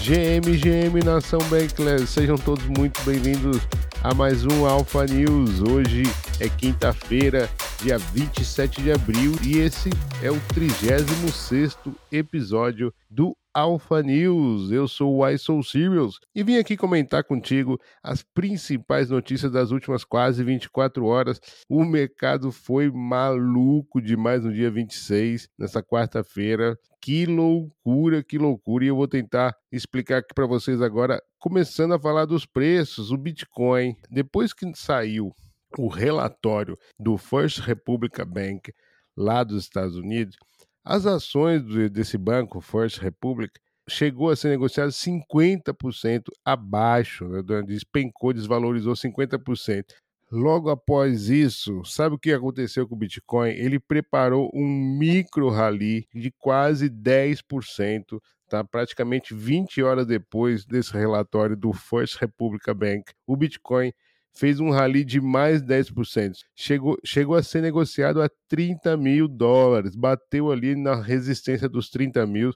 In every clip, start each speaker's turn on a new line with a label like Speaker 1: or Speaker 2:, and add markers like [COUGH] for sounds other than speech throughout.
Speaker 1: GM, GM Nação Bankless, sejam todos muito bem-vindos a mais um Alpha News. Hoje é quinta-feira, dia 27 de abril, e esse é o 36 episódio do Alpha News. Eu sou o ISO Serials e vim aqui comentar contigo as principais notícias das últimas quase 24 horas. O mercado foi maluco demais no dia 26, nessa quarta-feira. Que loucura, que loucura! E eu vou tentar explicar aqui para vocês agora, começando a falar dos preços. O Bitcoin, depois que saiu o relatório do First Republic Bank lá dos Estados Unidos, as ações desse banco, First Republic, chegou a ser negociado 50% abaixo, né? despencou, desvalorizou 50%. Logo após isso, sabe o que aconteceu com o Bitcoin? Ele preparou um micro rally de quase 10%, tá? praticamente 20 horas depois desse relatório do First Republic Bank. O Bitcoin fez um rally de mais 10%. Chegou, chegou a ser negociado a 30 mil dólares, bateu ali na resistência dos 30 mil.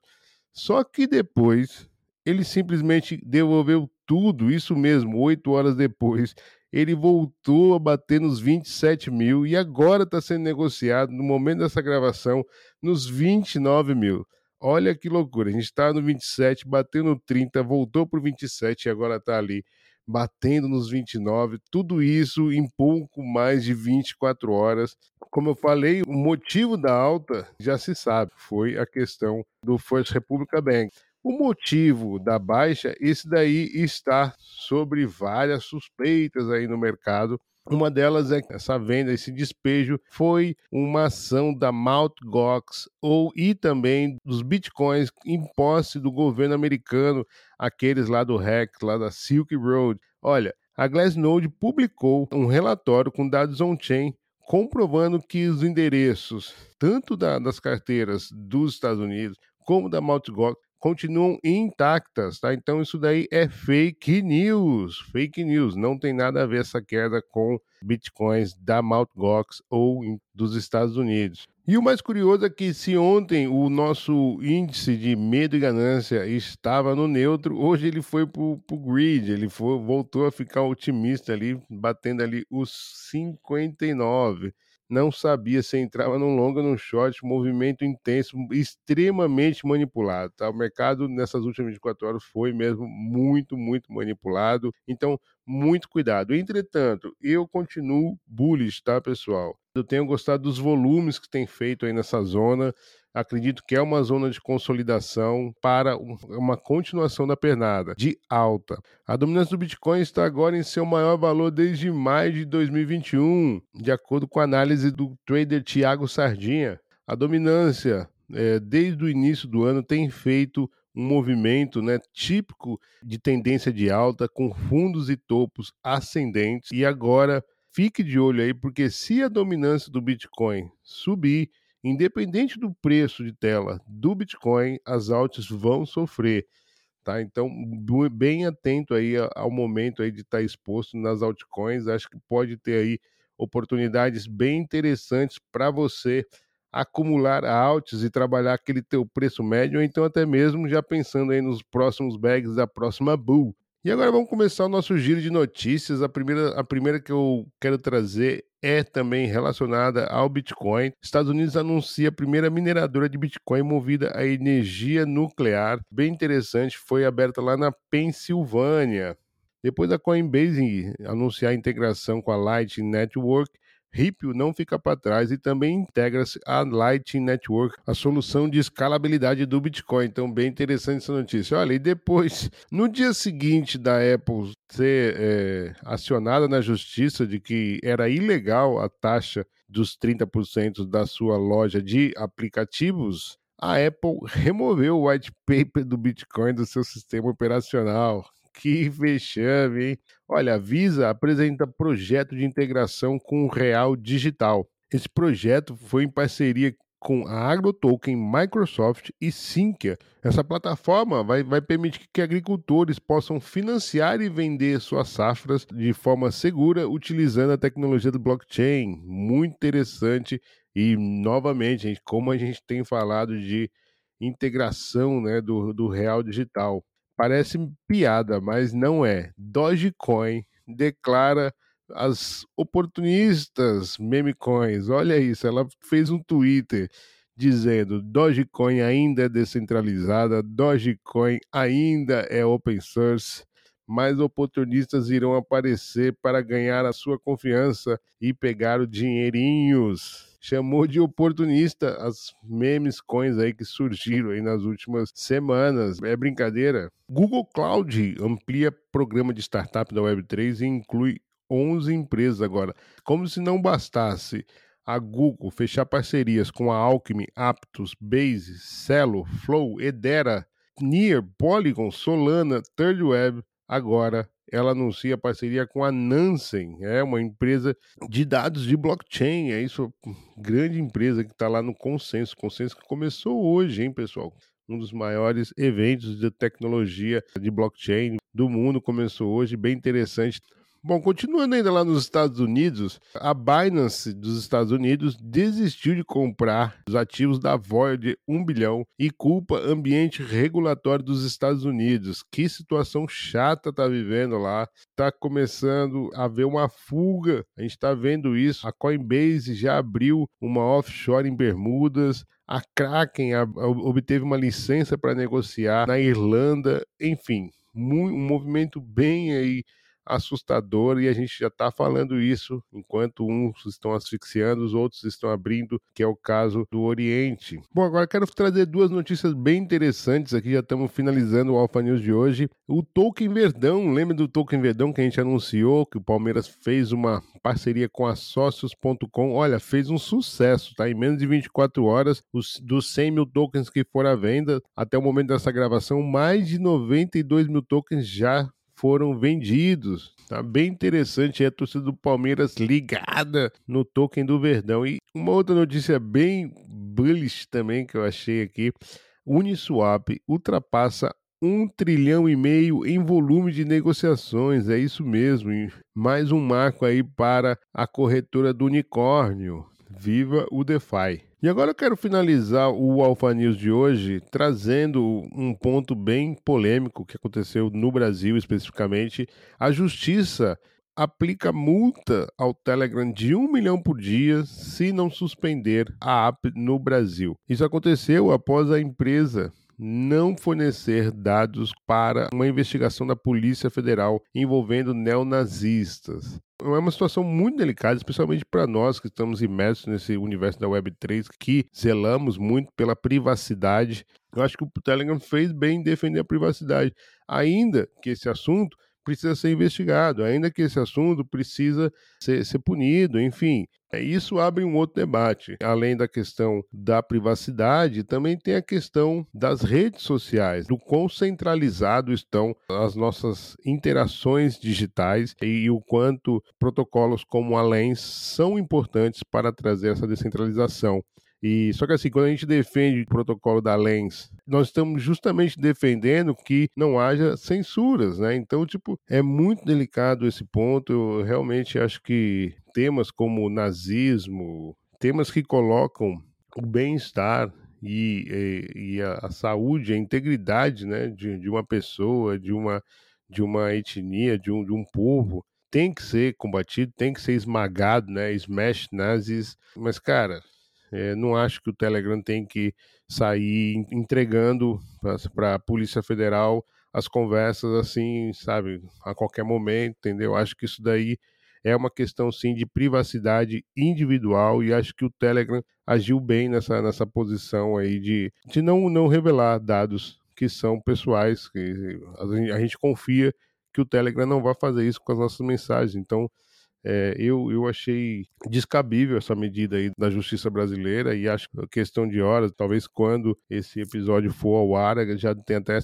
Speaker 1: Só que depois ele simplesmente devolveu tudo, isso mesmo, oito horas depois. Ele voltou a bater nos 27 mil e agora está sendo negociado, no momento dessa gravação, nos 29 mil. Olha que loucura, a gente está no 27, bateu no 30, voltou para o 27 e agora está ali batendo nos 29, tudo isso em pouco mais de 24 horas. Como eu falei, o motivo da alta já se sabe, foi a questão do First Republic Bank. O motivo da baixa, esse daí está sobre várias suspeitas aí no mercado. Uma delas é que essa venda, esse despejo, foi uma ação da Mt. Gox ou e também dos bitcoins em posse do governo americano, aqueles lá do REC, lá da Silk Road. Olha, a Glassnode publicou um relatório com dados on-chain comprovando que os endereços, tanto da, das carteiras dos Estados Unidos como da Mt. Gox, continuam intactas, tá? Então isso daí é fake news, fake news, não tem nada a ver essa queda com bitcoins da Mt. Gox ou dos Estados Unidos. E o mais curioso é que se ontem o nosso índice de medo e ganância estava no neutro, hoje ele foi para o grid, ele foi, voltou a ficar otimista ali, batendo ali os 59 não sabia se entrava num longo ou num short, movimento intenso, extremamente manipulado. Tá? O mercado nessas últimas 24 horas foi mesmo muito, muito manipulado. Então, muito cuidado. Entretanto, eu continuo bullish, tá, pessoal? Eu tenho gostado dos volumes que tem feito aí nessa zona. Acredito que é uma zona de consolidação para uma continuação da pernada de alta. A dominância do Bitcoin está agora em seu maior valor desde maio de 2021, de acordo com a análise do trader Thiago Sardinha. A dominância, é, desde o início do ano, tem feito um movimento né, típico de tendência de alta, com fundos e topos ascendentes. E agora fique de olho aí, porque se a dominância do Bitcoin subir, independente do preço de tela do Bitcoin, as altas vão sofrer. Tá? Então, bem atento aí ao momento aí de estar tá exposto nas altcoins. Acho que pode ter aí oportunidades bem interessantes para você acumular altos e trabalhar aquele teu preço médio, ou então até mesmo já pensando aí nos próximos bags da próxima bull. E agora vamos começar o nosso giro de notícias. A primeira, a primeira que eu quero trazer é também relacionada ao Bitcoin. Estados Unidos anuncia a primeira mineradora de Bitcoin movida a energia nuclear. Bem interessante, foi aberta lá na Pensilvânia. Depois da Coinbase anunciar a integração com a Lightning Network, Ripple não fica para trás e também integra-se a Lightning Network, a solução de escalabilidade do Bitcoin. Então, bem interessante essa notícia. Olha, e depois, [LAUGHS] no dia seguinte da Apple ser é, acionada na justiça de que era ilegal a taxa dos 30% da sua loja de aplicativos, a Apple removeu o white paper do Bitcoin do seu sistema operacional. Que vexame, hein? Olha, a Visa apresenta projeto de integração com o Real Digital. Esse projeto foi em parceria com a AgroToken, Microsoft e Sinqia. Essa plataforma vai, vai permitir que agricultores possam financiar e vender suas safras de forma segura utilizando a tecnologia do blockchain. Muito interessante e, novamente, como a gente tem falado de integração né, do, do real digital. Parece piada, mas não é. Dogecoin declara as oportunistas memecoins. Olha isso, ela fez um Twitter dizendo: Dogecoin ainda é descentralizada, Dogecoin ainda é open source mais oportunistas irão aparecer para ganhar a sua confiança e pegar o dinheirinhos. Chamou de oportunista as memes coins aí que surgiram aí nas últimas semanas. É brincadeira. Google Cloud amplia programa de startup da Web3 e inclui 11 empresas agora. Como se não bastasse a Google fechar parcerias com a Alchemy, Aptos, Base, Celo, Flow, Edera, Near, Polygon, Solana, Third Web, Agora, ela anuncia parceria com a Nansen, é uma empresa de dados de blockchain. É isso, grande empresa que está lá no Consenso. Consenso que começou hoje, hein, pessoal? Um dos maiores eventos de tecnologia de blockchain do mundo começou hoje, bem interessante. Bom, continuando ainda lá nos Estados Unidos, a Binance dos Estados Unidos desistiu de comprar os ativos da Void 1 bilhão e culpa ambiente regulatório dos Estados Unidos. Que situação chata tá vivendo lá. Tá começando a haver uma fuga. A gente está vendo isso. A Coinbase já abriu uma offshore em Bermudas. A Kraken obteve uma licença para negociar na Irlanda. Enfim, um movimento bem aí assustador e a gente já está falando isso enquanto uns estão asfixiando, os outros estão abrindo, que é o caso do Oriente. Bom, agora quero trazer duas notícias bem interessantes aqui, já estamos finalizando o Alpha News de hoje. O Token Verdão, lembra do Token Verdão que a gente anunciou que o Palmeiras fez uma parceria com a Sócios.com? Olha, fez um sucesso, tá? Em menos de 24 horas, os, dos 100 mil tokens que foram à venda, até o momento dessa gravação, mais de 92 mil tokens já foram vendidos. Tá bem interessante é a torcida do Palmeiras ligada no token do Verdão. E uma outra notícia bem bullish também que eu achei aqui: Uniswap ultrapassa um trilhão e meio em volume de negociações. É isso mesmo. Mais um marco aí para a corretora do unicórnio. Viva o DeFi! E agora eu quero finalizar o Alpha News de hoje trazendo um ponto bem polêmico que aconteceu no Brasil especificamente. A justiça aplica multa ao Telegram de um milhão por dia se não suspender a app no Brasil. Isso aconteceu após a empresa não fornecer dados para uma investigação da Polícia Federal envolvendo neonazistas. É uma situação muito delicada, especialmente para nós que estamos imersos nesse universo da Web3, que zelamos muito pela privacidade. Eu acho que o Telegram fez bem em defender a privacidade, ainda que esse assunto precisa ser investigado, ainda que esse assunto precisa ser, ser punido, enfim. É, isso abre um outro debate. Além da questão da privacidade, também tem a questão das redes sociais, do quão centralizado estão as nossas interações digitais e o quanto protocolos como a Lens são importantes para trazer essa descentralização. E só que assim, quando a gente defende o protocolo da Lens, nós estamos justamente defendendo que não haja censuras, né? Então, tipo, é muito delicado esse ponto. Eu realmente acho que temas como nazismo, temas que colocam o bem-estar e, e, e a, a, saúde, a integridade, né, de, de uma pessoa, de uma de uma etnia, de um, de um povo, tem que ser combatido, tem que ser esmagado, né? Smash nazis. Mas, cara, é, não acho que o Telegram tem que sair entregando para a Polícia Federal as conversas assim, sabe, a qualquer momento, entendeu? Acho que isso daí é uma questão sim de privacidade individual e acho que o Telegram agiu bem nessa, nessa posição aí de, de não, não revelar dados que são pessoais, que a gente confia que o Telegram não vai fazer isso com as nossas mensagens. Então, é, eu, eu achei descabível essa medida aí da justiça brasileira e acho que questão de horas, talvez quando esse episódio for ao ar, já tem até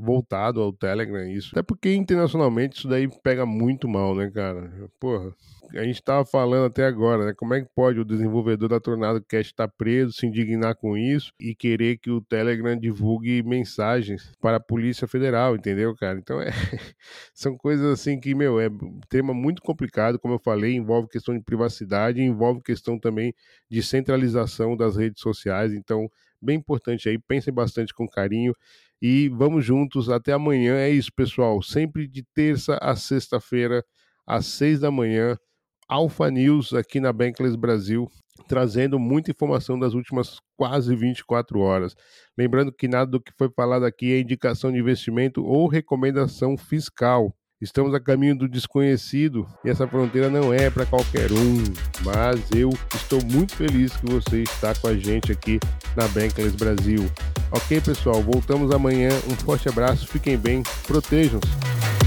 Speaker 1: voltado ao Telegram isso. Até porque internacionalmente isso daí pega muito mal, né, cara? Porra, a gente estava falando até agora, né? Como é que pode o desenvolvedor da Tornado Cash estar tá preso, se indignar com isso e querer que o Telegram divulgue mensagens para a Polícia Federal, entendeu, cara? Então é, [LAUGHS] são coisas assim que, meu, é tema muito complicado, como eu falei, envolve questão de privacidade, envolve questão também de centralização das redes sociais. Então, bem importante aí. Pensem bastante com carinho e vamos juntos até amanhã. É isso, pessoal. Sempre de terça a sexta-feira, às seis da manhã. Alpha News aqui na Bankless Brasil, trazendo muita informação das últimas quase 24 horas. Lembrando que nada do que foi falado aqui é indicação de investimento ou recomendação fiscal. Estamos a caminho do desconhecido e essa fronteira não é para qualquer um. Mas eu estou muito feliz que você está com a gente aqui na Bankless Brasil. Ok, pessoal, voltamos amanhã. Um forte abraço, fiquem bem, protejam-se.